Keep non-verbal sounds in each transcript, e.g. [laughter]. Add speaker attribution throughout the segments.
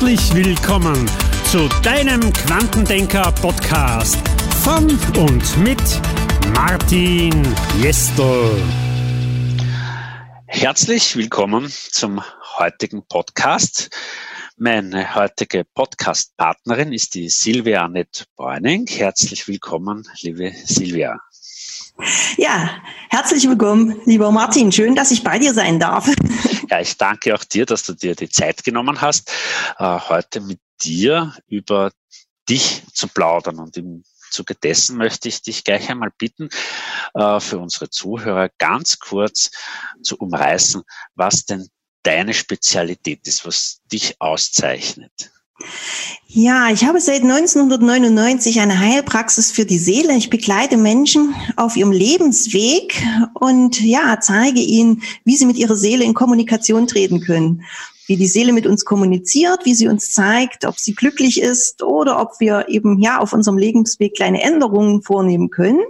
Speaker 1: Herzlich willkommen zu deinem Quantendenker-Podcast von und mit Martin Jestel.
Speaker 2: Herzlich willkommen zum heutigen Podcast. Meine heutige Podcast-Partnerin ist die Silvia Annette Bräuning. Herzlich willkommen, liebe Silvia.
Speaker 3: Ja, herzlich willkommen, lieber Martin. Schön, dass ich bei dir sein darf.
Speaker 2: Ja, ich danke auch dir, dass du dir die Zeit genommen hast, äh, heute mit dir über dich zu plaudern. Und im Zuge dessen möchte ich dich gleich einmal bitten, äh, für unsere Zuhörer ganz kurz zu umreißen, was denn deine Spezialität ist, was dich auszeichnet.
Speaker 3: Ja, ich habe seit 1999 eine Heilpraxis für die Seele. Ich begleite Menschen auf ihrem Lebensweg und ja, zeige ihnen, wie sie mit ihrer Seele in Kommunikation treten können. Wie die Seele mit uns kommuniziert, wie sie uns zeigt, ob sie glücklich ist oder ob wir eben ja auf unserem Lebensweg kleine Änderungen vornehmen können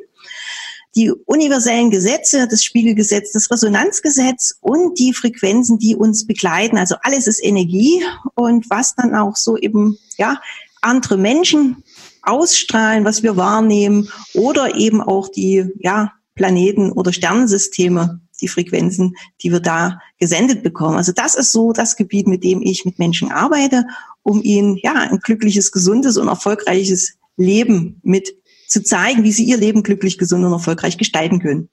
Speaker 3: die universellen Gesetze, das Spiegelgesetz, das Resonanzgesetz und die Frequenzen, die uns begleiten. Also alles ist Energie und was dann auch so eben, ja, andere Menschen ausstrahlen, was wir wahrnehmen oder eben auch die, ja, Planeten oder Sternensysteme, die Frequenzen, die wir da gesendet bekommen. Also das ist so das Gebiet, mit dem ich mit Menschen arbeite, um ihnen ja ein glückliches, gesundes und erfolgreiches Leben mit zu zeigen, wie sie ihr Leben glücklich, gesund und erfolgreich gestalten können.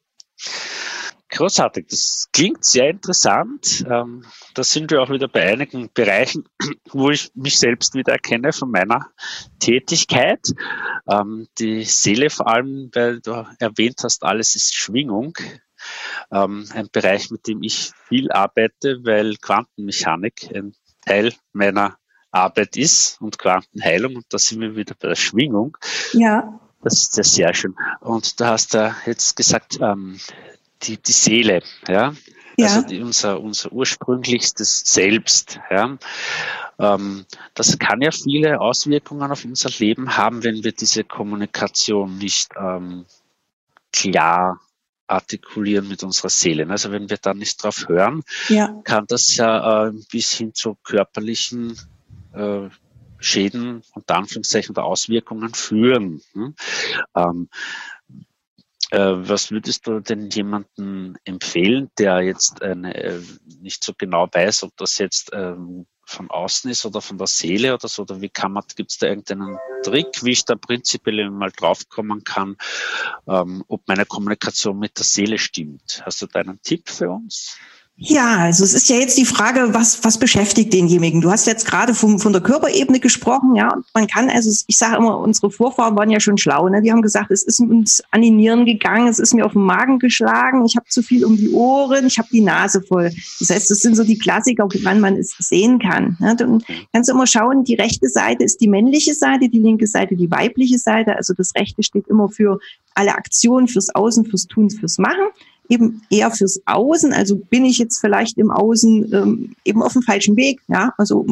Speaker 2: Großartig, das klingt sehr interessant. Ähm, da sind wir auch wieder bei einigen Bereichen, [clears throat] wo ich mich selbst wieder erkenne von meiner Tätigkeit. Ähm, die Seele vor allem, weil du erwähnt hast, alles ist Schwingung. Ähm, ein Bereich, mit dem ich viel arbeite, weil Quantenmechanik ein Teil meiner Arbeit ist und Quantenheilung. Und da sind wir wieder bei der Schwingung.
Speaker 3: Ja.
Speaker 2: Das ist ja sehr schön. Und du hast da jetzt gesagt, ähm, die, die Seele, ja. ja. Also die, unser, unser ursprünglichstes Selbst, ja. Ähm, das kann ja viele Auswirkungen auf unser Leben haben, wenn wir diese Kommunikation nicht ähm, klar artikulieren mit unserer Seele. Also wenn wir da nicht drauf hören, ja. kann das ja äh, bis hin zu körperlichen äh, Schäden unter Anführungszeichen oder Auswirkungen führen. Hm? Ähm, äh, was würdest du denn jemanden empfehlen, der jetzt eine, äh, nicht so genau weiß, ob das jetzt ähm, von außen ist oder von der Seele oder so, oder wie kann man, gibt es da irgendeinen Trick, wie ich da prinzipiell mal draufkommen kann, ähm, ob meine Kommunikation mit der Seele stimmt? Hast du da einen Tipp für uns?
Speaker 3: Ja, also es ist ja jetzt die Frage, was, was beschäftigt denjenigen? Du hast jetzt gerade vom, von der Körperebene gesprochen, ja. Man kann, also ich sage immer, unsere Vorfahren waren ja schon schlau, ne? Die haben gesagt, es ist uns an die Nieren gegangen, es ist mir auf den Magen geschlagen, ich habe zu viel um die Ohren, ich habe die Nase voll. Das heißt, das sind so die Klassiker, woran man es sehen kann. Ne? Dann kannst du immer schauen, die rechte Seite ist die männliche Seite, die linke Seite die weibliche Seite. Also das rechte steht immer für alle Aktionen, fürs Außen, fürs Tun, fürs Machen eben eher fürs Außen. Also bin ich jetzt vielleicht im Außen ähm, eben auf dem falschen Weg. Ja, also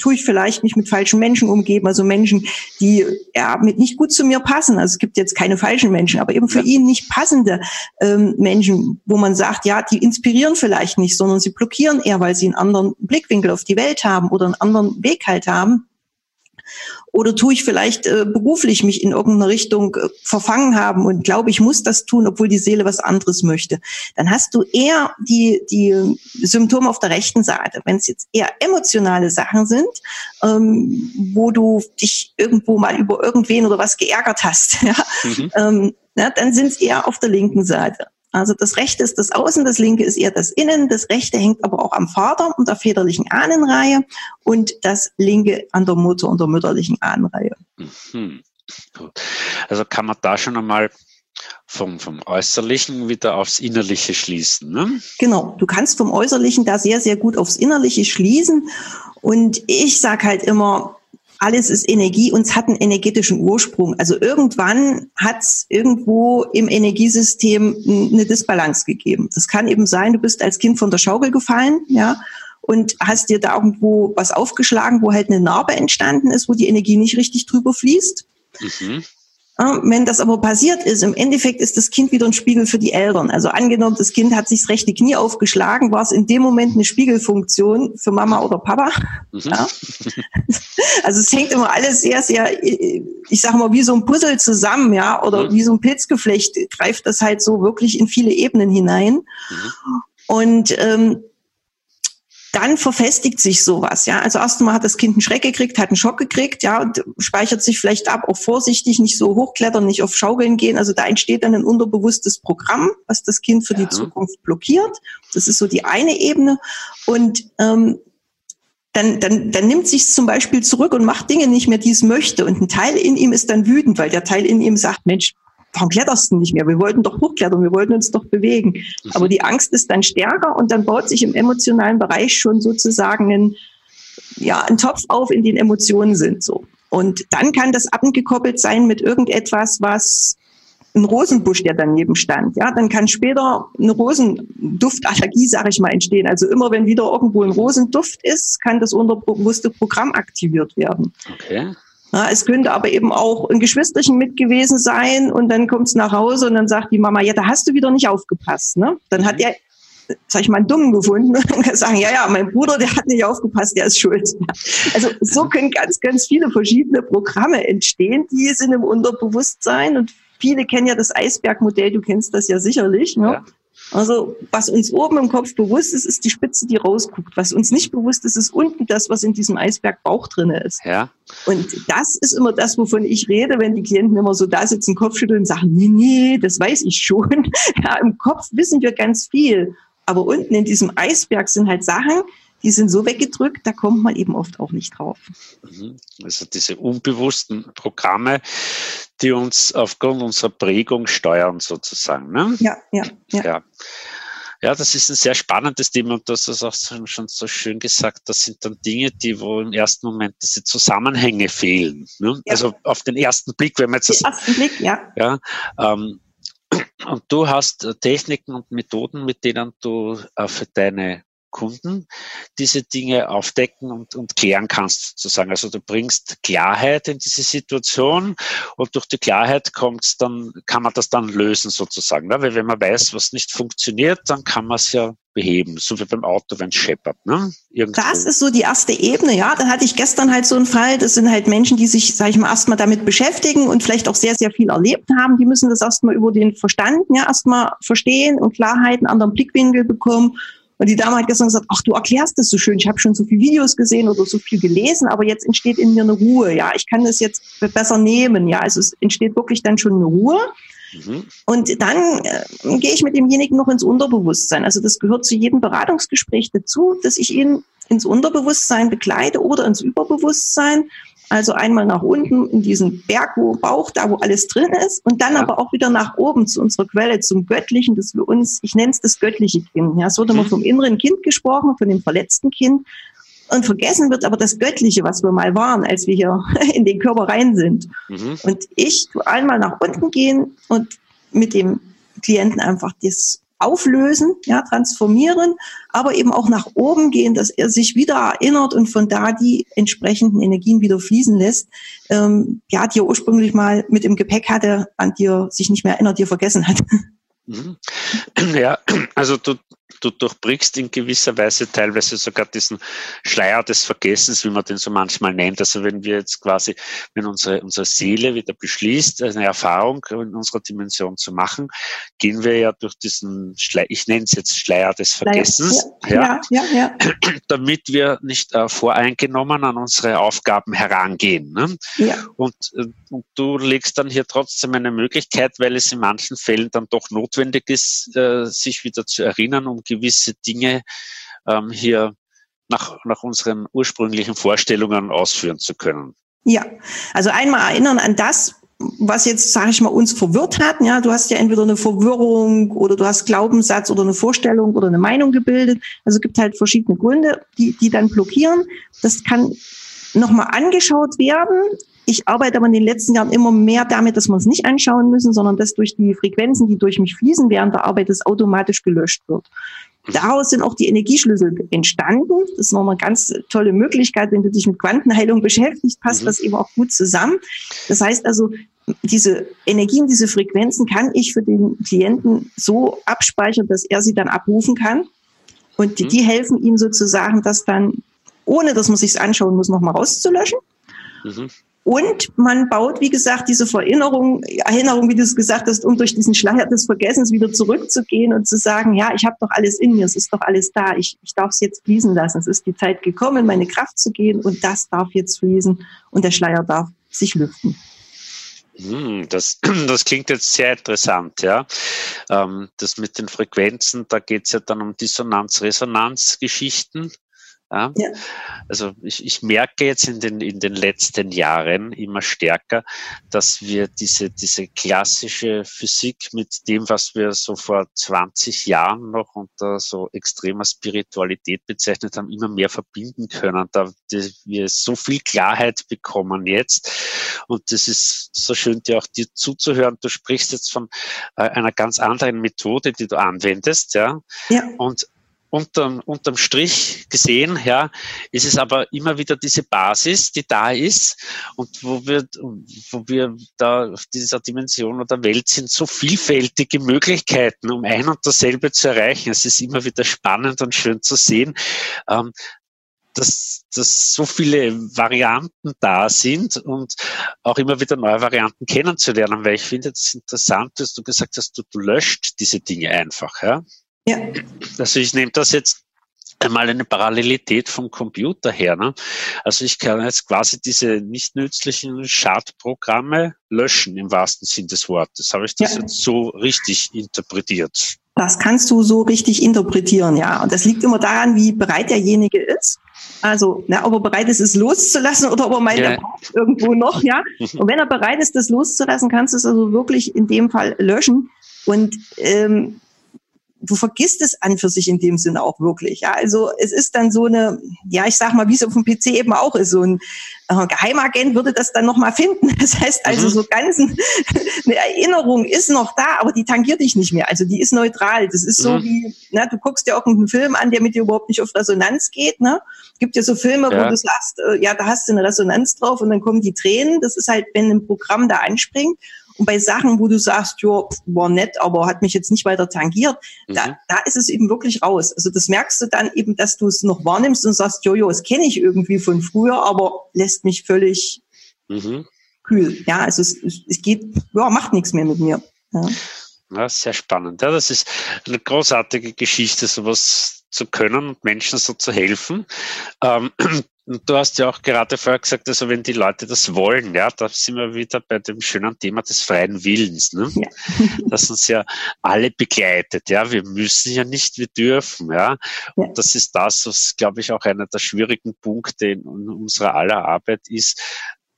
Speaker 3: tue ich vielleicht nicht mit falschen Menschen umgeben, also Menschen, die ja mit nicht gut zu mir passen. Also es gibt jetzt keine falschen Menschen, aber eben für ja. ihn nicht passende ähm, Menschen, wo man sagt, ja, die inspirieren vielleicht nicht, sondern sie blockieren eher, weil sie einen anderen Blickwinkel auf die Welt haben oder einen anderen Weg halt haben. Oder tue ich vielleicht äh, beruflich mich in irgendeiner Richtung äh, verfangen haben und glaube, ich muss das tun, obwohl die Seele was anderes möchte. Dann hast du eher die, die Symptome auf der rechten Seite. Wenn es jetzt eher emotionale Sachen sind, ähm, wo du dich irgendwo mal über irgendwen oder was geärgert hast, [laughs] ja, mhm. ähm, na, dann sind es eher auf der linken Seite. Also das rechte ist das Außen, das linke ist eher das Innen, das rechte hängt aber auch am Vater und der väterlichen Ahnenreihe und das linke an der Mutter und der mütterlichen Ahnenreihe.
Speaker 2: Mhm. Also kann man da schon einmal vom, vom Äußerlichen wieder aufs Innerliche schließen. Ne?
Speaker 3: Genau, du kannst vom Äußerlichen da sehr, sehr gut aufs Innerliche schließen. Und ich sage halt immer, alles ist Energie und es hat einen energetischen Ursprung. Also irgendwann hat es irgendwo im Energiesystem eine Disbalance gegeben. Das kann eben sein, du bist als Kind von der Schaukel gefallen, ja, und hast dir da irgendwo was aufgeschlagen, wo halt eine Narbe entstanden ist, wo die Energie nicht richtig drüber fließt. Mhm. Wenn das aber passiert ist, im Endeffekt ist das Kind wieder ein Spiegel für die Eltern. Also angenommen, das Kind hat sich das rechte Knie aufgeschlagen, war es in dem Moment eine Spiegelfunktion für Mama oder Papa. Mhm. Ja. [laughs] Also es hängt immer alles sehr, sehr, ich sage mal, wie so ein Puzzle zusammen, ja, oder mhm. wie so ein Pilzgeflecht greift das halt so wirklich in viele Ebenen hinein. Mhm. Und ähm, dann verfestigt sich sowas, ja. Also erstmal hat das Kind einen Schreck gekriegt, hat einen Schock gekriegt, ja, und speichert sich vielleicht ab, auch vorsichtig, nicht so hochklettern, nicht auf Schaukeln gehen. Also da entsteht dann ein unterbewusstes Programm, was das Kind für ja. die Zukunft blockiert. Das ist so die eine Ebene. Und ähm, dann, dann, dann nimmt sich zum Beispiel zurück und macht Dinge nicht mehr, die es möchte. Und ein Teil in ihm ist dann wütend, weil der Teil in ihm sagt, Mensch, warum kletterst du nicht mehr? Wir wollten doch hochklettern, wir wollten uns doch bewegen. Mhm. Aber die Angst ist dann stärker und dann baut sich im emotionalen Bereich schon sozusagen ein, ja, ein Topf auf, in den Emotionen sind so. Und dann kann das abgekoppelt sein mit irgendetwas, was ein Rosenbusch, der daneben stand. Ja, dann kann später eine Rosenduftallergie, sage ich mal, entstehen. Also immer wenn wieder irgendwo ein Rosenduft ist, kann das unterbewusste Programm aktiviert werden. Okay. Ja, es könnte aber eben auch ein Geschwisterchen mit gewesen sein und dann kommt es nach Hause und dann sagt die Mama, ja, da hast du wieder nicht aufgepasst. Ne? Dann hat mhm. er, sag ich mal, einen Dummen gefunden [laughs] und kann sagen, ja, ja, mein Bruder, der hat nicht aufgepasst, der ist schuld. Also so können ganz, ganz viele verschiedene Programme entstehen, die sind im Unterbewusstsein und viele kennen ja das Eisbergmodell, du kennst das ja sicherlich. Ne? Ja. Also was uns oben im Kopf bewusst ist, ist die Spitze, die rausguckt. Was uns nicht bewusst ist, ist unten das, was in diesem Eisberg Bauch drinne ist. Ja. Und das ist immer das, wovon ich rede, wenn die Klienten immer so da sitzen, Kopfschütteln und sagen, nee, nee, das weiß ich schon. [laughs] Ja, im Kopf wissen wir ganz viel. Aber unten in diesem Eisberg sind halt Sachen, die sind so weggedrückt, da kommt man eben oft auch nicht drauf.
Speaker 2: Mhm. Also diese unbewussten Programme, die uns aufgrund unserer Prägung steuern sozusagen. Ne?
Speaker 3: Ja, ja, ja.
Speaker 2: ja. Ja, das ist ein sehr spannendes Thema und das ist auch schon so schön gesagt. Das sind dann Dinge, die wo im ersten Moment diese Zusammenhänge fehlen. Ne? Ja. Also auf den ersten Blick, wenn man jetzt
Speaker 3: den ersten Blick, ja.
Speaker 2: ja ähm, und du hast Techniken und Methoden, mit denen du äh, für deine Kunden diese Dinge aufdecken und, und klären kannst, sozusagen. Also du bringst Klarheit in diese Situation und durch die Klarheit kommt's dann, kann man das dann lösen sozusagen. Ne? Weil wenn man weiß, was nicht funktioniert, dann kann man es ja beheben, so wie beim Auto, wenn es scheppert. Ne?
Speaker 3: Das ist so die erste Ebene, ja. Da hatte ich gestern halt so einen Fall, das sind halt Menschen, die sich, sage ich mal, erstmal damit beschäftigen und vielleicht auch sehr, sehr viel erlebt haben. Die müssen das erstmal über den Verstand ja erstmal verstehen und Klarheit, einen anderen Blickwinkel bekommen und die Dame hat gestern gesagt, ach, du erklärst das so schön. Ich habe schon so viele Videos gesehen oder so viel gelesen, aber jetzt entsteht in mir eine Ruhe. Ja, ich kann das jetzt besser nehmen. Ja, also es entsteht wirklich dann schon eine Ruhe. Mhm. Und dann äh, gehe ich mit demjenigen noch ins Unterbewusstsein. Also das gehört zu jedem Beratungsgespräch dazu, dass ich ihn ins Unterbewusstsein begleite oder ins Überbewusstsein also einmal nach unten in diesen Berg, wo Bauch, da wo alles drin ist, und dann ja. aber auch wieder nach oben zu unserer Quelle, zum Göttlichen, das wir uns, ich nenne es das göttliche Kind. Ja, es wird immer mhm. vom inneren Kind gesprochen, von dem verletzten Kind. Und vergessen wird aber das Göttliche, was wir mal waren, als wir hier [laughs] in den Körper rein sind. Mhm. Und ich einmal nach unten gehen und mit dem Klienten einfach das auflösen, ja, transformieren, aber eben auch nach oben gehen, dass er sich wieder erinnert und von da die entsprechenden Energien wieder fließen lässt, ähm, ja, die er ursprünglich mal mit im Gepäck hatte, an die er sich nicht mehr erinnert, die er vergessen hat.
Speaker 2: Mhm. Ja, also du, du durchbrichst in gewisser Weise teilweise sogar diesen Schleier des Vergessens, wie man den so manchmal nennt. Also wenn wir jetzt quasi, wenn unsere, unsere Seele wieder beschließt, eine Erfahrung in unserer Dimension zu machen, gehen wir ja durch diesen Schleier, ich nenne es jetzt Schleier des Vergessens, ja, ja, ja, ja. damit wir nicht äh, voreingenommen an unsere Aufgaben herangehen. Ne? Ja. Und, äh, und du legst dann hier trotzdem eine Möglichkeit, weil es in manchen Fällen dann doch notwendig ist, äh, sich wieder zu erinnern, um gewisse Dinge ähm, hier nach, nach unseren ursprünglichen Vorstellungen ausführen zu können.
Speaker 3: Ja, also einmal erinnern an das, was jetzt, sage ich mal, uns verwirrt hat. Ja, du hast ja entweder eine Verwirrung oder du hast Glaubenssatz oder eine Vorstellung oder eine Meinung gebildet. Also es gibt halt verschiedene Gründe, die, die dann blockieren. Das kann nochmal angeschaut werden Ich arbeite aber in den letzten Jahren immer mehr damit, dass wir es nicht anschauen müssen, sondern dass durch die Frequenzen, die durch mich fließen während der Arbeit, das automatisch gelöscht wird. Daraus sind auch die Energieschlüssel entstanden. Das ist noch eine ganz tolle Möglichkeit, wenn du dich mit Quantenheilung beschäftigst, passt mhm. das eben auch gut zusammen. Das heißt also, diese Energien, diese Frequenzen kann ich für den Klienten so abspeichern, dass er sie dann abrufen kann. Und die, mhm. die helfen ihm sozusagen, das dann, ohne dass man sich anschauen muss, nochmal rauszulöschen. Mhm. Und man baut, wie gesagt, diese Verinnerung, Erinnerung, wie du es gesagt hast, um durch diesen Schleier des Vergessens wieder zurückzugehen und zu sagen, ja, ich habe doch alles in mir, es ist doch alles da, ich, ich darf es jetzt fließen lassen. Es ist die Zeit gekommen, meine Kraft zu gehen und das darf jetzt fließen und der Schleier darf sich lüften.
Speaker 2: Hm, das, [clears throat] das klingt jetzt sehr interessant, ja. Ähm, das mit den Frequenzen, da geht es ja dann um Dissonanz-Resonanz-Geschichten. Ja? ja. Also ich, ich merke jetzt in den, in den letzten Jahren immer stärker, dass wir diese, diese klassische Physik mit dem, was wir so vor 20 Jahren noch unter so extremer Spiritualität bezeichnet haben, immer mehr verbinden können, da wir so viel Klarheit bekommen jetzt. Und das ist so schön, dir auch dir zuzuhören. Du sprichst jetzt von äh, einer ganz anderen Methode, die du anwendest, ja. ja. Und unterm, unterm Strich gesehen, ja, ist es aber immer wieder diese Basis, die da ist und wo wir, wo wir da auf dieser Dimension oder Welt sind, so vielfältige Möglichkeiten, um ein und dasselbe zu erreichen. Es ist immer wieder spannend und schön zu sehen, ähm, dass, dass so viele Varianten da sind und auch immer wieder neue Varianten kennenzulernen, weil ich finde das interessant, dass du gesagt hast, du, du löscht diese Dinge einfach, ja. Ja. Also ich nehme das jetzt einmal eine Parallelität vom Computer her. Ne? Also ich kann jetzt quasi diese nicht nützlichen Schadprogramme löschen im wahrsten Sinn des Wortes. Habe ich das ja. jetzt so richtig interpretiert?
Speaker 3: Das kannst du so richtig interpretieren, ja. Und das liegt immer daran, wie bereit derjenige ist. Also, na, ob er bereit ist, es loszulassen oder ob er meint, ja. er braucht irgendwo noch, ja. Und wenn er bereit ist, das loszulassen, kannst du es also wirklich in dem Fall löschen. Und ähm, du vergisst es an für sich in dem Sinne auch wirklich. Ja, also es ist dann so eine, ja, ich sag mal, wie es auf dem PC eben auch ist, so ein äh, Geheimagent würde das dann nochmal finden. [laughs] Das heißt also, mhm. so ganz [laughs] eine Erinnerung ist noch da, aber die tangiert dich nicht mehr. Also die ist neutral. Das ist so mhm. wie, na, du guckst dir irgendeinen Film an, der mit dir überhaupt nicht auf Resonanz geht. Ne? Gibt ja so Filme, ja. wo du sagst, äh, ja, da hast du eine Resonanz drauf und dann kommen die Tränen. Das ist halt, wenn ein Programm da anspringt. Und bei Sachen, wo du sagst, ja, war nett, aber hat mich jetzt nicht weiter tangiert, mhm. da, da ist es eben wirklich raus. Also das merkst du dann eben, dass du es noch wahrnimmst und sagst, jojo, das kenne ich irgendwie von früher, aber lässt mich völlig mhm. kühl. Ja, also es, es geht, ja, macht nichts mehr mit mir. Ja.
Speaker 2: Ja, sehr spannend. Ja, das ist eine großartige Geschichte, sowas zu können und Menschen so zu helfen. Ähm, [clears throat] und du hast ja auch gerade vorher gesagt, also wenn die Leute das wollen, ja, da sind wir wieder bei dem schönen Thema des freien Willens, ne? Ja. [laughs] das uns ja alle begleitet, ja. Wir müssen ja nicht, wir dürfen, ja. Und ja. das ist das, was, glaube ich, auch einer der schwierigen Punkte in unserer aller Arbeit ist,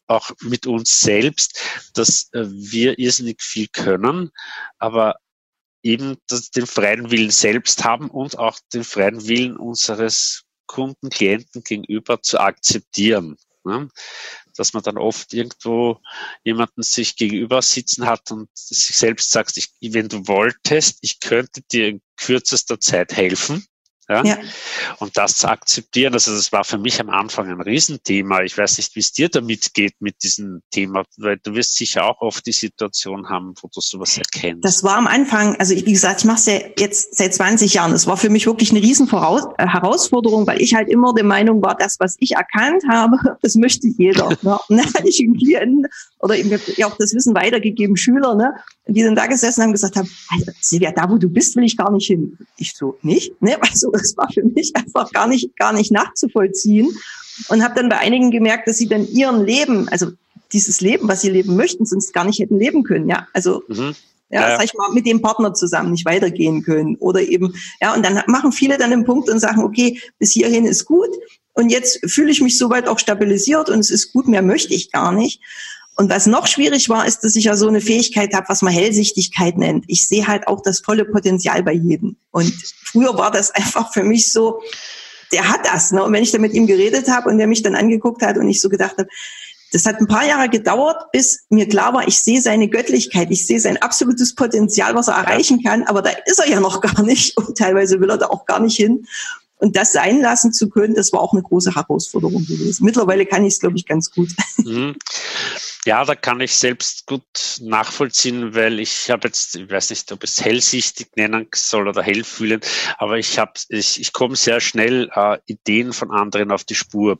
Speaker 2: auch mit uns selbst, dass äh, wir irrsinnig viel können, aber eben den freien Willen selbst haben und auch den freien Willen unseres Kunden, Klienten gegenüber zu akzeptieren. Ne? Dass man dann oft irgendwo jemanden sich gegenüber sitzen hat und sich selbst sagt, ich, wenn du wolltest, ich könnte dir in kürzester Zeit helfen, ja? ja? Und das zu akzeptieren, also das war für mich am Anfang ein Riesenthema. Ich weiß nicht, wie es dir damit geht mit diesem Thema, weil du wirst sicher auch oft die Situation haben, wo du sowas erkennst.
Speaker 3: Das war am Anfang, also wie gesagt, ich mache es ja jetzt seit 20 Jahren. Das war für mich wirklich eine riesen äh, Herausforderung, weil ich halt immer der Meinung war, das, was ich erkannt habe, [laughs] das möchte jeder. [laughs] ne? Und dann hatte ich einen Klienten oder eben ja auch das Wissen weitergegeben, Schüler, ne? die dann da gesessen haben und gesagt haben, also, Silvia, da wo du bist, will ich gar nicht hin. Ich so, nicht? Ne? [laughs] Also das war für mich einfach gar nicht, gar nicht nachzuvollziehen. Und habe dann bei einigen gemerkt, dass sie dann ihren Leben, also dieses Leben, was sie leben möchten, sonst gar nicht hätten leben können. Ja, also mhm. Ja, ja, sag ich mal, mit dem Partner zusammen nicht weitergehen können. Oder eben, ja, und dann machen viele dann den Punkt und sagen, okay, bis hierhin ist gut. Und jetzt fühle ich mich soweit auch stabilisiert und es ist gut, mehr möchte ich gar nicht. Und was noch schwierig war, ist, dass ich ja so eine Fähigkeit habe, was man Hellsichtigkeit nennt. Ich sehe halt auch das volle Potenzial bei jedem. Und früher war das [laughs] einfach für mich so, der hat das. Ne? Und wenn ich dann mit ihm geredet habe und der mich dann angeguckt hat und ich so gedacht habe, das hat ein paar Jahre gedauert, bis mir klar war, ich sehe seine Göttlichkeit, ich sehe sein absolutes Potenzial, was er erreichen kann, aber da ist er ja noch [laughs] gar nicht und teilweise will er da auch gar nicht hin. Und das sein lassen zu können, das war auch eine große Herausforderung gewesen. Mittlerweile kann ich es, glaube ich, ganz gut. Mhm. [laughs]
Speaker 2: Ja, da kann ich selbst gut nachvollziehen, weil ich habe jetzt, ich weiß nicht, ob es hellsichtig nennen soll oder hellfühlen, aber ich habe, ich, ich komme sehr schnell äh, Ideen von anderen auf die Spur.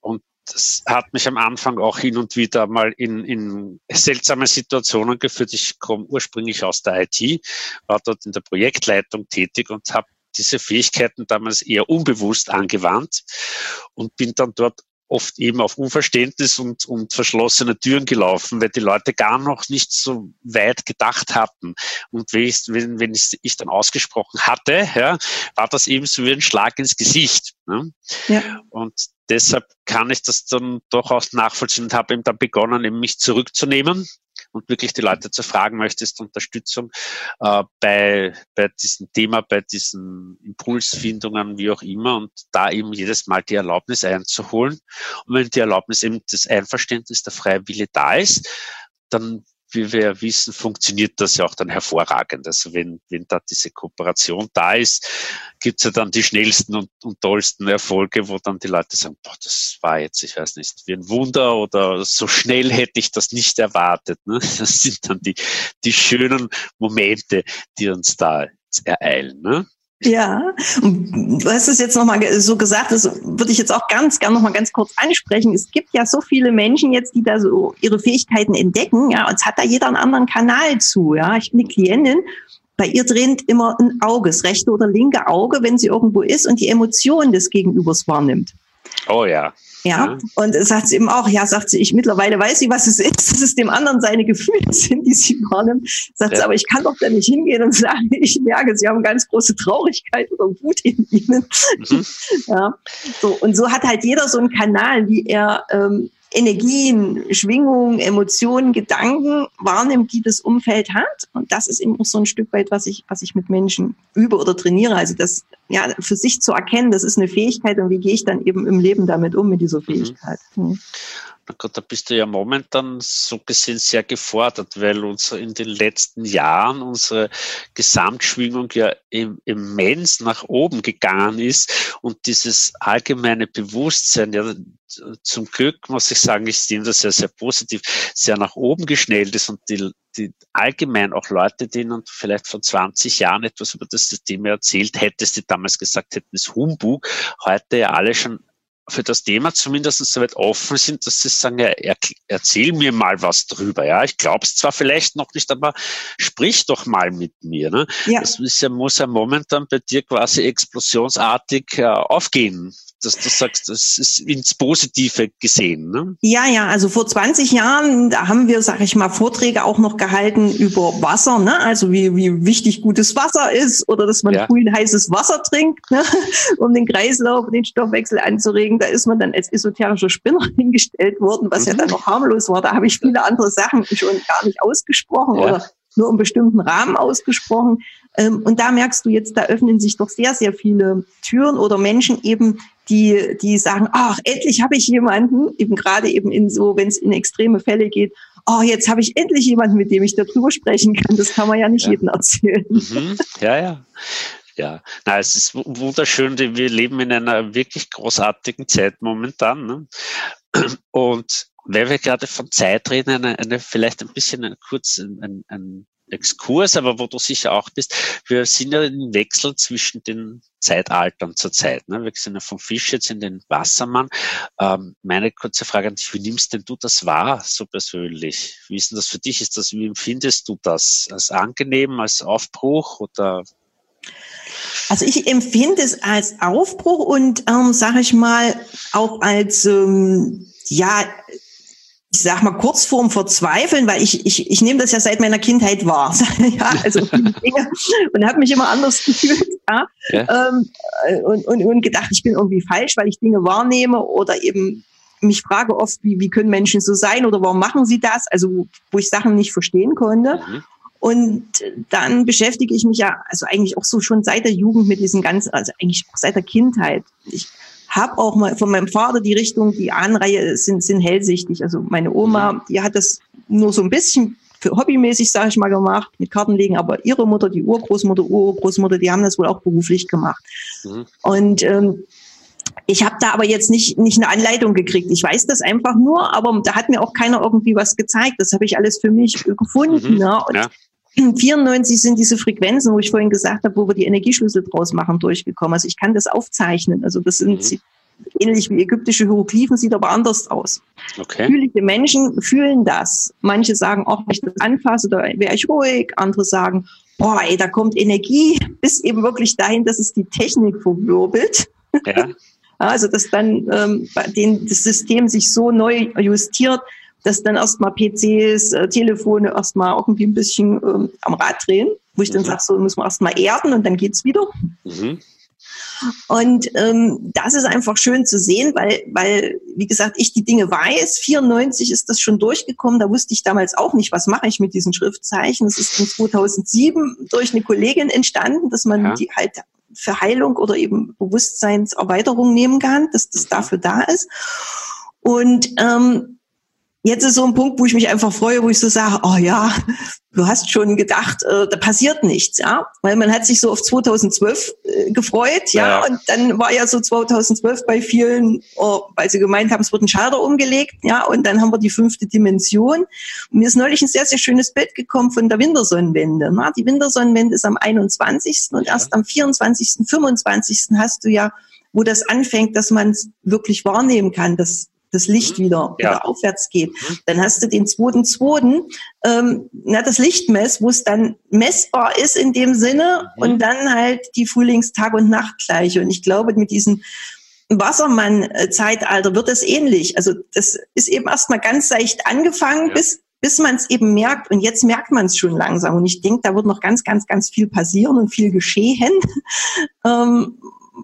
Speaker 2: Und das hat mich am Anfang auch hin und wieder mal in, in seltsame Situationen geführt. Ich komme ursprünglich aus der IT, war dort in der Projektleitung tätig und habe diese Fähigkeiten damals eher unbewusst angewandt und bin dann dort oft eben auf Unverständnis und, und verschlossene Türen gelaufen, weil die Leute gar noch nicht so weit gedacht hatten. Und wenn ich, wenn, ich dann ausgesprochen hatte, ja, war das eben so wie ein Schlag ins Gesicht. Ne? Ja. Und deshalb kann ich das dann durchaus nachvollziehen und habe eben dann begonnen, eben mich zurückzunehmen und wirklich die Leute zu fragen, möchtest du Unterstützung äh, bei, bei diesem Thema, bei diesen Impulsfindungen, wie auch immer, und da eben jedes Mal die Erlaubnis einzuholen. Und wenn die Erlaubnis eben das Einverständnis der freie Wille da ist, dann wie wir wissen, funktioniert das ja auch dann hervorragend. Also wenn, wenn da diese Kooperation da ist, gibt's ja dann die schnellsten und, und tollsten Erfolge, wo dann die Leute sagen, boah, das war jetzt, ich weiß nicht, wie ein Wunder oder so schnell hätte ich das nicht erwartet. Ne? [laughs] Das sind dann die, die schönen Momente, die uns da ereilen. Ne?
Speaker 3: Ja, du hast es jetzt nochmal so gesagt, das würde ich jetzt auch ganz gerne nochmal ganz kurz ansprechen. Es gibt ja so viele Menschen jetzt, die da so ihre Fähigkeiten entdecken, ja, und es hat da jeder einen anderen Kanal zu, ja. Ich bin eine Klientin, bei ihr dreht immer ein Auge, das rechte oder linke Auge, wenn sie irgendwo ist und die Emotionen des Gegenübers wahrnimmt.
Speaker 2: Oh ja.
Speaker 3: Ja, und sagt sie eben auch, ja, sagt sie, ich mittlerweile weiß sie, was es ist, dass [laughs] es dem anderen seine Gefühle [laughs] sind, die sie wahrnimmt. Sagt ja. sie, aber ich kann doch da nicht hingehen und [laughs] sagen, ich merke, sie haben ganz große Traurigkeit oder Wut in ihnen. Mhm. Ja, so, und so hat halt jeder so einen Kanal, wie er ähm, Energien, Schwingungen, Emotionen, Gedanken wahrnimmt, die das Umfeld hat. Und das ist eben auch so ein Stück weit, was ich, was ich mit Menschen übe oder trainiere. Also das ja für sich zu erkennen, das ist eine Fähigkeit und wie gehe ich dann eben im Leben damit um mit dieser mhm. Fähigkeit. Mhm.
Speaker 2: Da bist du ja momentan so gesehen sehr gefordert, weil uns in den letzten Jahren unsere Gesamtschwingung ja immens nach oben gegangen ist. Und dieses allgemeine Bewusstsein, ja, zum Glück muss ich sagen, ich sehe das sehr, sehr positiv, sehr nach oben geschnellt ist und die, die allgemein auch Leute, denen vielleicht vor 20 Jahren etwas über das System erzählt hättest, die damals gesagt hätten, es Humbug, heute ja alle schon für das Thema zumindest so weit offen sind, dass sie sagen, ja, er, erzähl mir mal was drüber. Ja, ich glaube es zwar vielleicht noch nicht, aber sprich doch mal mit mir. Ne? Ja. Das ja, muss ja momentan bei dir quasi explosionsartig äh, aufgehen dass du sagst, das ist ins Positive gesehen. Ne?
Speaker 3: Ja, ja, also vor 20 Jahren, da haben wir, sag ich mal, Vorträge auch noch gehalten über Wasser, ne? also wie, wie wichtig gutes Wasser ist oder dass man ja. früh heißes Wasser trinkt, ne? [laughs] um den Kreislauf, den Stoffwechsel anzuregen. Da ist man dann als esoterischer Spinner [laughs] hingestellt worden, was mhm. ja dann noch harmlos war. Da habe ich viele andere Sachen schon gar nicht ausgesprochen ja. oder nur im bestimmten Rahmen ausgesprochen. Ähm, und da merkst du jetzt, da öffnen sich doch sehr, sehr viele Türen oder Menschen eben, die, die sagen, ach, endlich habe ich jemanden, eben gerade eben in so, wenn es in extreme Fälle geht, oh, jetzt habe ich endlich jemanden, mit dem ich darüber sprechen kann. Das kann man ja nicht ja. jedem erzählen.
Speaker 2: Mhm. Ja, ja. Ja, na, es ist wunderschön. Wir leben in einer wirklich großartigen Zeit momentan. Ne? Und weil wir gerade von Zeit reden, eine, eine vielleicht ein bisschen ein, kurz ein, ein Exkurs, aber wo du sicher auch bist. Wir sind ja im Wechsel zwischen den Zeitaltern zur Zeit. Ne? Wir sind ja vom Fisch jetzt in den Wassermann. Ähm, meine kurze Frage an dich, wie nimmst denn du das wahr, so persönlich? Wie ist denn das für dich? Ist das, wie empfindest du das? Als angenehm, als Aufbruch oder
Speaker 3: also ich empfinde es als Aufbruch und ähm, sage ich mal auch als ähm, ja ich sag mal, kurz vorm Verzweifeln, weil ich, ich, ich nehme das ja seit meiner Kindheit wahr. [laughs] ja, also [laughs] und habe mich immer anders [laughs] gefühlt. Ja, ja. Ähm, und, und, und gedacht, ich bin irgendwie falsch, weil ich Dinge wahrnehme oder eben mich frage oft, wie, wie können Menschen so sein oder warum machen sie das? Also wo ich Sachen nicht verstehen konnte. Mhm. Und dann beschäftige ich mich ja, also eigentlich auch so schon seit der Jugend mit diesen ganzen, also eigentlich auch seit der Kindheit. Ich habe auch mal von meinem Vater die Richtung, die Ahnenreihe sind, sind hellsichtig. Also meine Oma, mhm. die hat das nur so ein bisschen für hobbymäßig, sage ich mal, gemacht, mit Kartenlegen, aber ihre Mutter, die Urgroßmutter, Urgroßmutter, die haben das wohl auch beruflich gemacht. Mhm. Und ähm, ich habe da aber jetzt nicht, nicht eine Anleitung gekriegt. Ich weiß das einfach nur, aber da hat mir auch keiner irgendwie was gezeigt. Das habe ich alles für mich gefunden. Mhm. Ne? Und ja. 94 sind diese Frequenzen, wo ich vorhin gesagt habe, wo wir die Energieschlüssel draus machen, durchgekommen. Also ich kann das aufzeichnen. Also das sind mhm. ähnlich wie ägyptische Hieroglyphen, sieht aber anders aus. Okay. Fühlige Menschen fühlen das. Manche sagen, auch wenn ich das anfasse, da wäre ich ruhig. Andere sagen, boah, ey, da kommt Energie, bis eben wirklich dahin, dass es die Technik verwirbelt. Ja. [laughs] Also dass dann ähm, den, das System sich so neu justiert, dass dann erstmal PCs, äh, Telefone erstmal irgendwie ein bisschen ähm, am Rad drehen, wo ich mhm. dann sage, so muss man erstmal erden und dann geht's wieder. Mhm. Und ähm, das ist einfach schön zu sehen, weil, weil, wie gesagt, ich die Dinge weiß. 94 ist das schon durchgekommen. Da wusste ich damals auch nicht, was mache ich mit diesen Schriftzeichen. Das ist in 2007 durch eine Kollegin entstanden, dass man ja. die halt für Heilung oder eben Bewusstseinserweiterung nehmen kann, dass das mhm. dafür da ist. Und ähm, jetzt ist so ein Punkt, wo ich mich einfach freue, wo ich so sage, oh ja, du hast schon gedacht, äh, da passiert nichts, ja, weil man hat sich so auf 2012 äh, gefreut, ja, ja, und dann war ja so 2012 bei vielen, oh, weil sie gemeint haben, es wird ein Schalter umgelegt, ja, und dann haben wir die fünfte Dimension. Und mir ist neulich ein sehr, sehr schönes Bild gekommen von der Wintersonnenwende. Na? Die Wintersonnenwende ist am 21. und ja. erst am 24., 25. hast du ja wo das anfängt, dass man es wirklich wahrnehmen kann, dass das Licht mhm. wieder, ja. wieder aufwärts geht. Mhm. Dann hast du den zweiten, zweiten, ähm, na, das Lichtmess, wo es dann messbar ist in dem Sinne mhm. und dann halt die Frühlingstag- und Nachtgleiche. Und ich glaube, mit diesem Wassermann-Zeitalter wird das ähnlich. Also das ist eben erstmal ganz leicht angefangen, ja. bis bis man es eben merkt. Und jetzt merkt man es schon langsam. Und ich denke, da wird noch ganz, ganz, ganz viel passieren und viel geschehen. [laughs] ähm,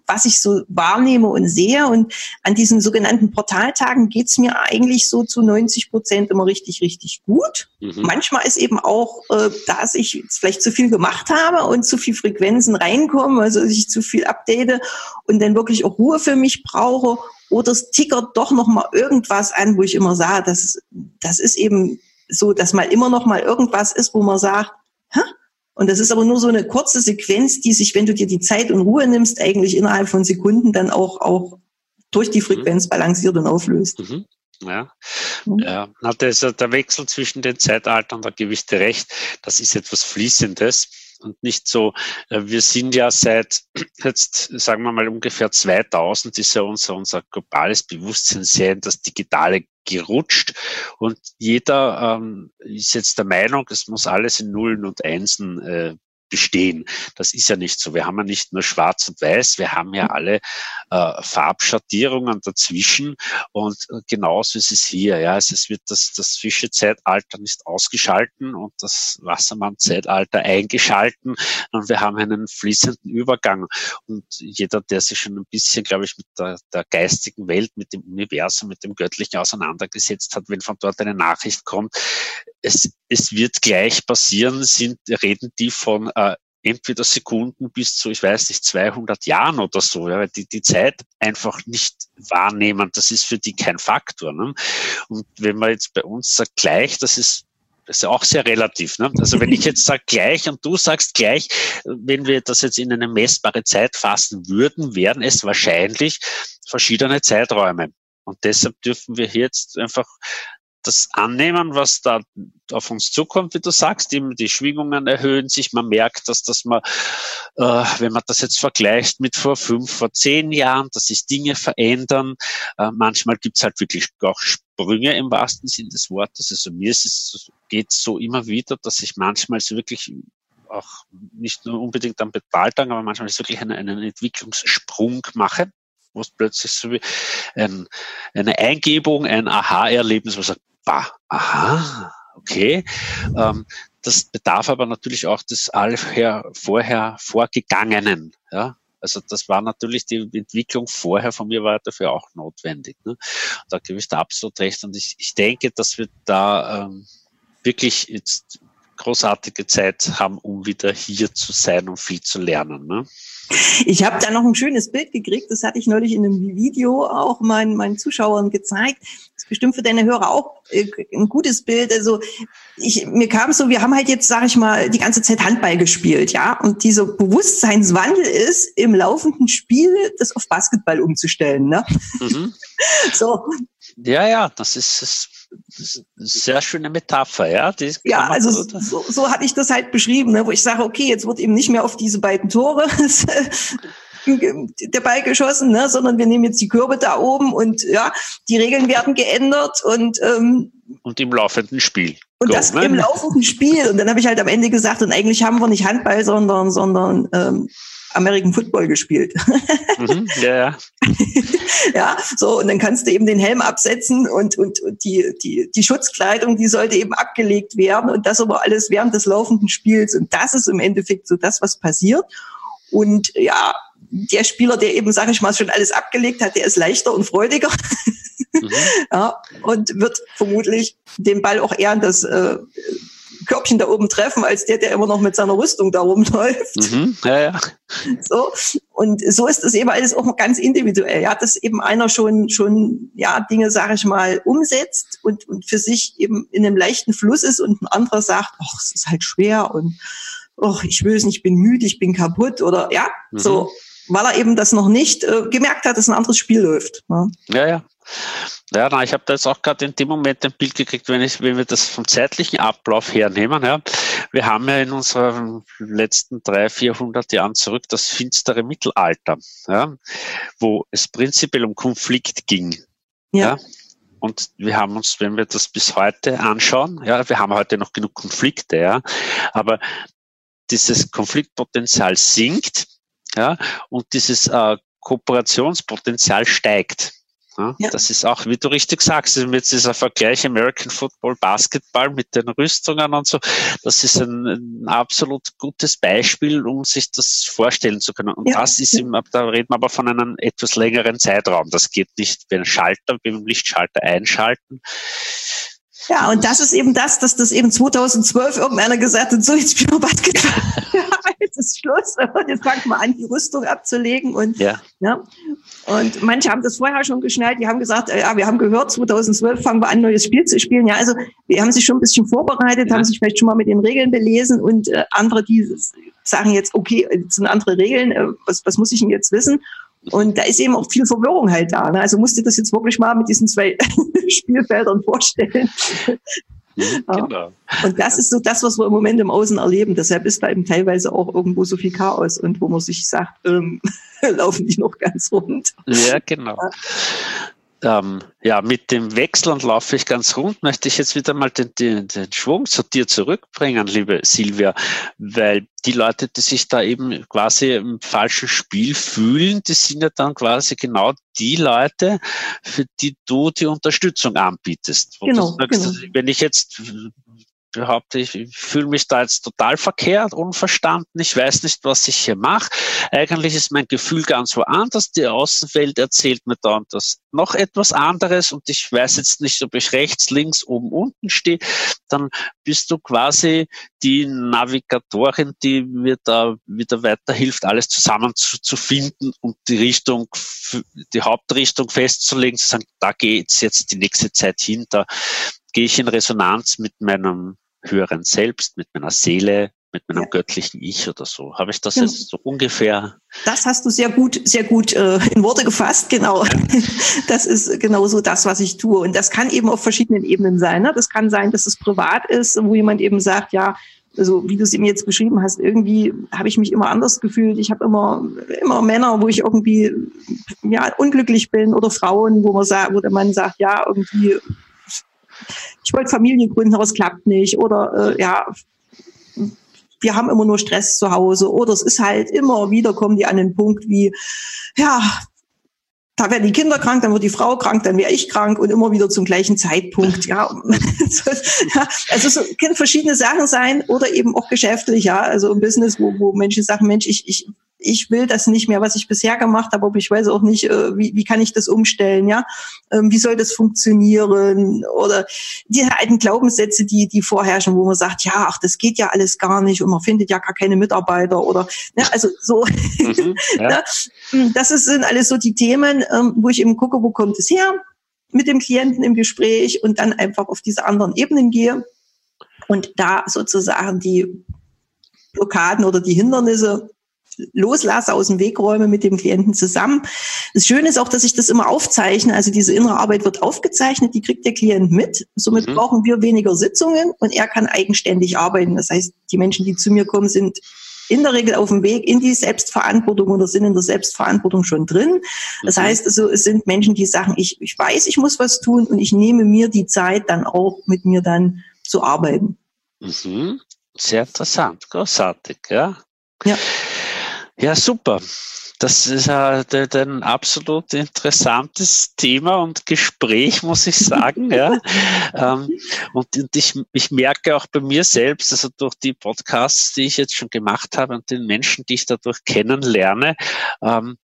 Speaker 3: was ich so wahrnehme und sehe. Und an diesen sogenannten Portaltagen geht's mir eigentlich so zu 90 Prozent immer richtig, richtig gut. Mhm. Manchmal ist eben auch, äh, dass ich vielleicht zu viel gemacht habe und zu viel Frequenzen reinkommen, also dass ich zu viel update und dann wirklich auch Ruhe für mich brauche. Oder es tickert doch noch mal irgendwas an, wo ich immer sage, das, das ist eben so, dass mal immer noch mal irgendwas ist, wo man sagt? Und das ist aber nur so eine kurze Sequenz, die sich, wenn du dir die Zeit und Ruhe nimmst, eigentlich innerhalb von Sekunden dann auch, auch durch die Frequenz mhm. balanciert und auflöst. Mhm.
Speaker 2: Ja, mhm. ja. das ist der Wechsel zwischen den Zeitaltern, da gebe ich dir recht, das ist etwas Fließendes und nicht so, äh, wir sind ja seit [clears throat] jetzt, sagen wir mal, ungefähr 2000 ist ja unser, unser globales Bewusstsein sehr in das Digitale gerutscht. Und jeder ähm, ist jetzt der Meinung, es muss alles in Nullen und Einsen äh, bestehen. Das ist ja nicht so. Wir haben ja nicht nur schwarz und weiß, wir haben ja alle äh, Farbschattierungen dazwischen und äh, genauso ist es hier. Ja, also es wird das, das Fischezeitalter nicht ausgeschalten und das Wassermann-Zeitalter eingeschalten und wir haben einen fließenden Übergang. Und jeder, der sich schon ein bisschen, glaube ich, mit der, der geistigen Welt, mit dem Universum, mit dem Göttlichen auseinandergesetzt hat, wenn von dort eine Nachricht kommt, es, es wird gleich passieren, sind, reden die von äh, entweder Sekunden bis zu, ich weiß nicht, 200 Jahren oder so, ja, weil die die Zeit einfach nicht wahrnehmen. Das ist für die kein Faktor. Ne? Und wenn man jetzt bei uns sagt gleich, das ist das ist ja auch sehr relativ. Ne? Also wenn ich jetzt sage gleich und du sagst gleich, wenn wir das jetzt in eine messbare Zeit fassen würden, wären es wahrscheinlich verschiedene Zeiträume. Und deshalb dürfen wir jetzt einfach das annehmen, was da auf uns zukommt, wie du sagst. Die, die Schwingungen erhöhen sich. Man merkt, dass, dass man, äh, wenn man das jetzt vergleicht mit vor fünf, vor zehn Jahren, dass sich Dinge verändern. Äh, manchmal gibt's halt wirklich auch Sprünge im wahrsten Sinn des Wortes. Also mir ist es, geht so immer wieder, dass ich manchmal so wirklich auch nicht nur unbedingt am Betaltag, aber manchmal ist wirklich einen, einen Entwicklungssprung mache wo es plötzlich so wie ein, eine Eingebung, ein Aha-Erlebnis, wo man sagt, bah, aha, okay. Ähm, das bedarf aber natürlich auch des allher vorher Vorgegangenen. Ja? Also das war natürlich die Entwicklung vorher von mir war dafür auch notwendig. Ne? Da gebe ich da absolut recht. Und ich, ich denke, dass wir da ähm, wirklich jetzt großartige Zeit haben, um wieder hier zu sein und viel zu lernen. Ne?
Speaker 3: Ich habe da noch ein schönes Bild gekriegt, das hatte ich neulich in einem Video auch meinen, meinen Zuschauern gezeigt. Das ist bestimmt für deine Hörer auch äh, ein gutes Bild. Also ich, mir kam so, wir haben halt jetzt, sage ich mal, die ganze Zeit Handball gespielt, ja, und dieser Bewusstseinswandel ist im laufenden Spiel, das auf Basketball umzustellen, ne? Mhm. [laughs]
Speaker 2: so. Ja, ja, das ist, das sehr schöne Metapher, ja.
Speaker 3: ja, also so, so hatte ich das halt beschrieben, ne, wo ich sage, okay, jetzt wird eben nicht mehr auf diese beiden Tore [laughs] der Ball geschossen, ne, sondern wir nehmen jetzt die Körbe da oben und ja, die Regeln werden geändert und ähm,
Speaker 2: und im laufenden Spiel.
Speaker 3: Und Go, das ne? im laufenden Spiel. Und dann habe ich halt am Ende gesagt, und eigentlich haben wir nicht Handball, sondern, sondern ähm, American Football gespielt. Mhm, ja, ja. [laughs] ja, so, und dann kannst du eben den Helm absetzen und, und, und die, die, die Schutzkleidung, die sollte eben abgelegt werden und das aber alles während des laufenden Spiels. Und das ist im Endeffekt so das, was passiert. Und ja, der Spieler, der eben, sage ich mal, schon alles abgelegt hat, der ist leichter und freudiger. Mhm. [laughs] ja, und wird vermutlich den Ball auch eher an das äh, Körbchen da oben treffen, als der, der immer noch mit seiner Rüstung da rumläuft. Mhm, ja, ja. So. Und so ist das eben alles auch ganz individuell, ja, dass eben einer schon, schon, ja, Dinge, sage ich mal, umsetzt und, und für sich eben in einem leichten Fluss ist und ein anderer sagt, ach, es ist halt schwer und, ach, ich will es nicht, ich bin müde, ich bin kaputt oder, ja, mhm. so weil er eben das noch nicht äh, gemerkt hat, dass ein anderes Spiel läuft.
Speaker 2: Ne? Ja, ja. Ja, na, ich habe da jetzt auch gerade in dem Moment ein Bild gekriegt, wenn, ich, wenn wir das vom zeitlichen Ablauf hernehmen. Ja. Wir haben ja in unseren letzten drei, vierhundert Jahren zurück das finstere Mittelalter, ja, wo es prinzipiell um Konflikt ging. Ja. ja. Und wir haben uns, wenn wir das bis heute anschauen, ja, wir haben heute noch genug Konflikte, ja, aber dieses Konfliktpotenzial sinkt, ja, und dieses äh, Kooperationspotenzial steigt. Ja, ja. Das ist auch, wie du richtig sagst, mit dieser Vergleich American Football, Basketball mit den Rüstungen und so, das ist ein, ein absolut gutes Beispiel, um sich das vorstellen zu können. Und ja. das ist, im, da reden wir aber von einem etwas längeren Zeitraum. Das geht nicht wie ein Schalter, wie beim Lichtschalter einschalten.
Speaker 3: Ja, und das ist eben das, dass das eben 2012 irgendeiner gesagt hat, so jetzt spielen wir Basketball. [laughs] [laughs] jetzt ist Schluss. Und jetzt fangen wir an, die Rüstung abzulegen. Und, ja. ja. Und manche haben das vorher schon geschnallt. Die haben gesagt, äh, ja, wir haben gehört, 2012 fangen wir an, neues Spiel zu spielen. Ja, also wir haben sich schon ein bisschen vorbereitet, ja. haben sich vielleicht schon mal mit den Regeln belesen und äh, andere, die sagen jetzt, okay, jetzt sind andere Regeln, äh, was, was muss ich denn jetzt wissen? Und da ist eben auch viel Verwirrung halt da. Ne? Also musst du das jetzt wirklich mal mit diesen zwei [laughs] Spielfeldern vorstellen. Mhm, genau. Und das ist so das, was wir im Moment im Außen erleben. Deshalb ist da eben teilweise auch irgendwo so viel Chaos und wo man sich sagt, ähm, [laughs] laufen die noch ganz rund.
Speaker 2: Ja, genau. Ähm, ja, mit dem Wechseln laufe ich ganz rund, möchte ich jetzt wieder mal den, den, den Schwung zu dir zurückbringen, liebe Silvia, weil die Leute, die sich da eben quasi im falschen Spiel fühlen, die sind ja dann quasi genau die Leute, für die du die Unterstützung anbietest. Genau, sagst, genau. Wenn ich jetzt behaupte, ich, fühle mich da jetzt total verkehrt, unverstanden, ich weiß nicht, was ich hier mache. Eigentlich ist mein Gefühl ganz woanders. Die Außenwelt erzählt mir da und das noch etwas anderes und ich weiß jetzt nicht, ob ich rechts, links, oben, unten stehe. Dann bist du quasi die Navigatorin, die mir da wieder weiterhilft, alles zusammen zu, zu finden und die Richtung, die Hauptrichtung festzulegen, zu sagen, da geht's jetzt die nächste Zeit hin, da gehe ich in Resonanz mit meinem höheren Selbst, mit meiner Seele, mit meinem ja. göttlichen Ich oder so. Habe ich das ja. jetzt so ungefähr?
Speaker 3: Das hast du sehr gut, sehr gut äh, in Worte gefasst, genau. Ja. [laughs] Das ist genau so das, was ich tue. Und das kann eben auf verschiedenen Ebenen sein. Ne? Das kann sein, dass es privat ist, wo jemand eben sagt, ja, also wie du es ihm jetzt beschrieben hast, irgendwie habe ich mich immer anders gefühlt. Ich habe immer immer Männer, wo ich irgendwie ja unglücklich bin oder Frauen, wo man sagt, wo der Mann sagt, ja irgendwie ich wollte Familie gründen, aber es klappt nicht. Oder äh, ja, wir haben immer nur Stress zu Hause. Oder es ist halt immer wieder kommen die an den Punkt wie, ja, da werden die Kinder krank, dann wird die Frau krank, dann wäre ich krank und immer wieder zum gleichen Zeitpunkt. Ja, [laughs] also so können verschiedene Sachen sein oder eben auch geschäftlich, ja, also im Business, wo, wo Menschen sagen, Mensch, ich, ich ich will das nicht mehr, was ich bisher gemacht habe, aber ich weiß auch nicht, äh, wie, wie kann ich das umstellen, ja? Ähm, wie soll das funktionieren? Oder diese alten Glaubenssätze, die, die vorherrschen, wo man sagt, ja, ach, das geht ja alles gar nicht und man findet ja gar keine Mitarbeiter oder, ne, also so. [laughs] Mhm, ja. Ne? das ist, sind alles so die Themen, ähm, wo ich eben gucke, wo kommt es her? mit dem Klienten im Gespräch und dann einfach auf diese anderen Ebenen gehe und da sozusagen die Blockaden oder die Hindernisse loslasse, aus dem Weg räume mit dem Klienten zusammen. Das Schöne ist auch, dass ich das immer aufzeichne. Also diese innere Arbeit wird aufgezeichnet, die kriegt der Klient mit. Somit mhm. brauchen wir weniger Sitzungen und er kann eigenständig arbeiten. Das heißt, die Menschen, die zu mir kommen, sind in der Regel auf dem Weg in die Selbstverantwortung oder sind in der Selbstverantwortung schon drin. Das mhm. heißt also, es sind Menschen, die sagen, ich, ich weiß, ich muss was tun und ich nehme mir die Zeit dann auch mit mir dann zu arbeiten.
Speaker 2: Mhm. Sehr interessant, großartig, ja.
Speaker 3: Ja.
Speaker 2: Ja, super. Das ist ein absolut interessantes Thema und Gespräch, muss ich sagen. ja. [laughs] Ähm, und, und ich, ich merke auch bei mir selbst, also durch die Podcasts, die ich jetzt schon gemacht habe und den Menschen, die ich dadurch kennenlerne, ähm,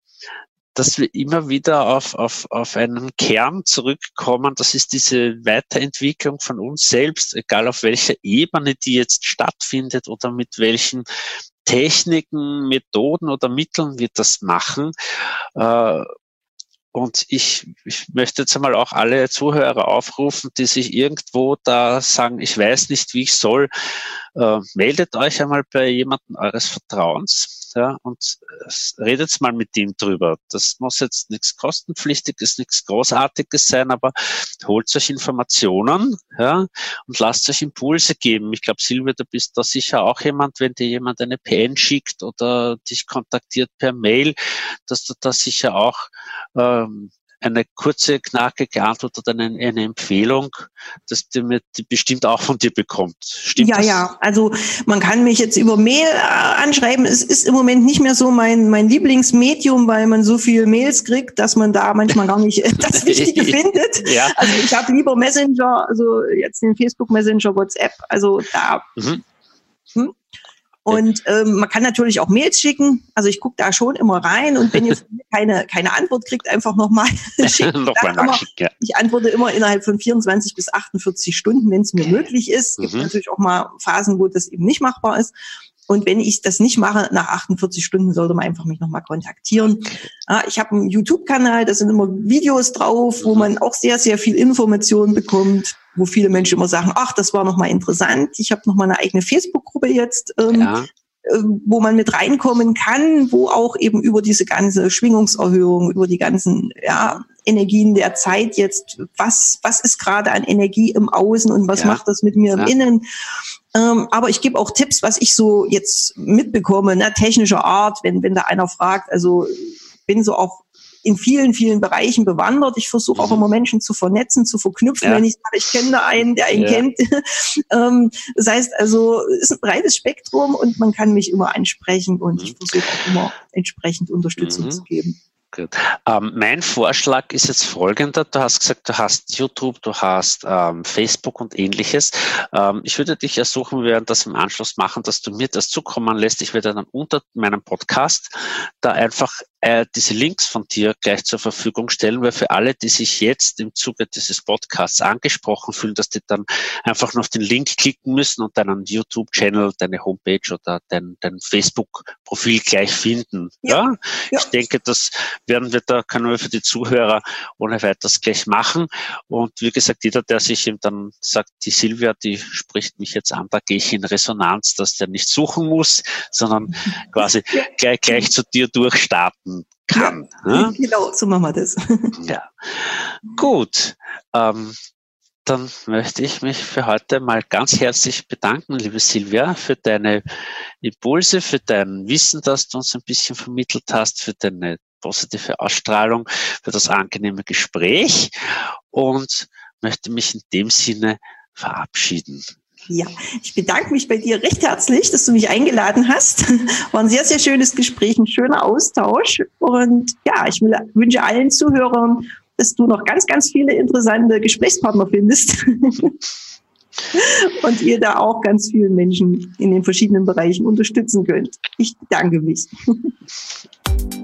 Speaker 2: dass wir immer wieder auf, auf, auf einen Kern zurückkommen. Das ist diese Weiterentwicklung von uns selbst, egal auf welcher Ebene die jetzt stattfindet oder mit welchen Techniken, Methoden oder Mitteln wir das machen. Äh, und ich, ich möchte jetzt einmal auch alle Zuhörer aufrufen, die sich irgendwo da sagen, ich weiß nicht, wie ich soll, äh, meldet euch einmal bei jemandem eures Vertrauens ja, und redet mal mit ihm drüber. Das muss jetzt nichts kostenpflichtiges, nichts Großartiges sein, aber holt euch Informationen, ja, und lasst euch Impulse geben. Ich glaube, Silvia, du bist da sicher auch jemand, wenn dir jemand eine PN schickt oder dich kontaktiert per Mail, dass du da sicher auch ähm, eine kurze, knackige Antwort oder eine, eine Empfehlung, dass die, die bestimmt auch von dir bekommt. Stimmt
Speaker 3: ja,
Speaker 2: das?
Speaker 3: ja. Also man kann mich jetzt über Mail äh, anschreiben. Es ist im Moment nicht mehr so mein, mein Lieblingsmedium, weil man so viel Mails kriegt, dass man da manchmal gar nicht [laughs] das Wichtige [laughs] findet. Ja. Also ich habe lieber Messenger, also jetzt den Facebook Messenger, WhatsApp. Also da mhm. Und ähm, man kann natürlich auch Mails schicken. Also ich gucke da schon immer rein und wenn jetzt [laughs] keine, keine Antwort kriegt, einfach nochmal [laughs] schicken. noch immer, ja. Ich antworte immer innerhalb von 24 bis 48 Stunden, wenn es mir möglich ist. Es gibt mhm. natürlich auch mal Phasen, wo das eben nicht machbar ist. Und wenn ich das nicht mache, nach 48 Stunden sollte man einfach mich nochmal kontaktieren. Ja, ich habe einen YouTube-Kanal, da sind immer Videos drauf, wo mhm. man auch sehr, sehr viel Information bekommt wo viele Menschen immer sagen, ach, das war nochmal interessant. Ich habe nochmal eine eigene Facebook-Gruppe jetzt, ähm, ja. äh, wo man mit reinkommen kann, wo auch eben über diese ganze Schwingungserhöhung, über die ganzen ja, Energien der Zeit jetzt, was, was ist gerade an Energie im Außen und was ja. macht das mit mir im. Innen? Ähm, aber ich gebe auch Tipps, was ich so jetzt mitbekomme, ne, technischer Art, wenn, wenn da einer fragt. Also bin so auch in vielen, vielen Bereichen bewandert. Ich versuche auch mhm. immer Menschen zu vernetzen, zu verknüpfen, ja. wenn ich sage, ich kenne da einen, der einen ja. kennt. [laughs] ähm, das heißt also, es ist ein breites Spektrum und man kann mich immer ansprechen und mhm. ich versuche auch immer entsprechend Unterstützung mhm. zu geben.
Speaker 2: Ähm, mein Vorschlag ist jetzt folgender. Du hast gesagt, du hast YouTube, du hast ähm, Facebook und ähnliches. Ähm, ich würde dich ersuchen, wir werden das im Anschluss machen, dass du mir das zukommen lässt. Ich werde dann unter meinem Podcast da einfach äh, diese Links von dir gleich zur Verfügung stellen, weil für alle, die sich jetzt im Zuge dieses Podcasts angesprochen fühlen, dass die dann einfach noch den Link klicken müssen und deinen YouTube-Channel, deine Homepage oder dein, dein Facebook-Profil gleich finden. Ja. ja. Ich denke, das werden wir da, können wir für die Zuhörer ohne weiteres gleich machen. Und wie gesagt, jeder, der sich eben dann sagt, die Silvia, die spricht mich jetzt an, da gehe ich in Resonanz, dass der nicht suchen muss, sondern [laughs] quasi ja. gleich, gleich zu dir durchstarten kann.
Speaker 3: Ja, ne? Genau, so machen wir das. [laughs]
Speaker 2: Ja. Gut. Ähm, dann möchte ich mich für heute mal ganz herzlich bedanken, liebe Silvia, für deine Impulse, für dein Wissen, das du uns ein bisschen vermittelt hast, für deine positive Ausstrahlung, für das angenehme Gespräch und möchte mich in dem Sinne verabschieden.
Speaker 3: Ja, ich bedanke mich bei dir recht herzlich, dass du mich eingeladen hast. [laughs] War ein sehr, sehr schönes Gespräch, ein schöner Austausch. Und ja, ich wünsche allen Zuhörern, dass du noch ganz, ganz viele interessante Gesprächspartner findest. [laughs] und ihr da auch ganz vielen Menschen in den verschiedenen Bereichen unterstützen könnt. Ich bedanke mich. [laughs]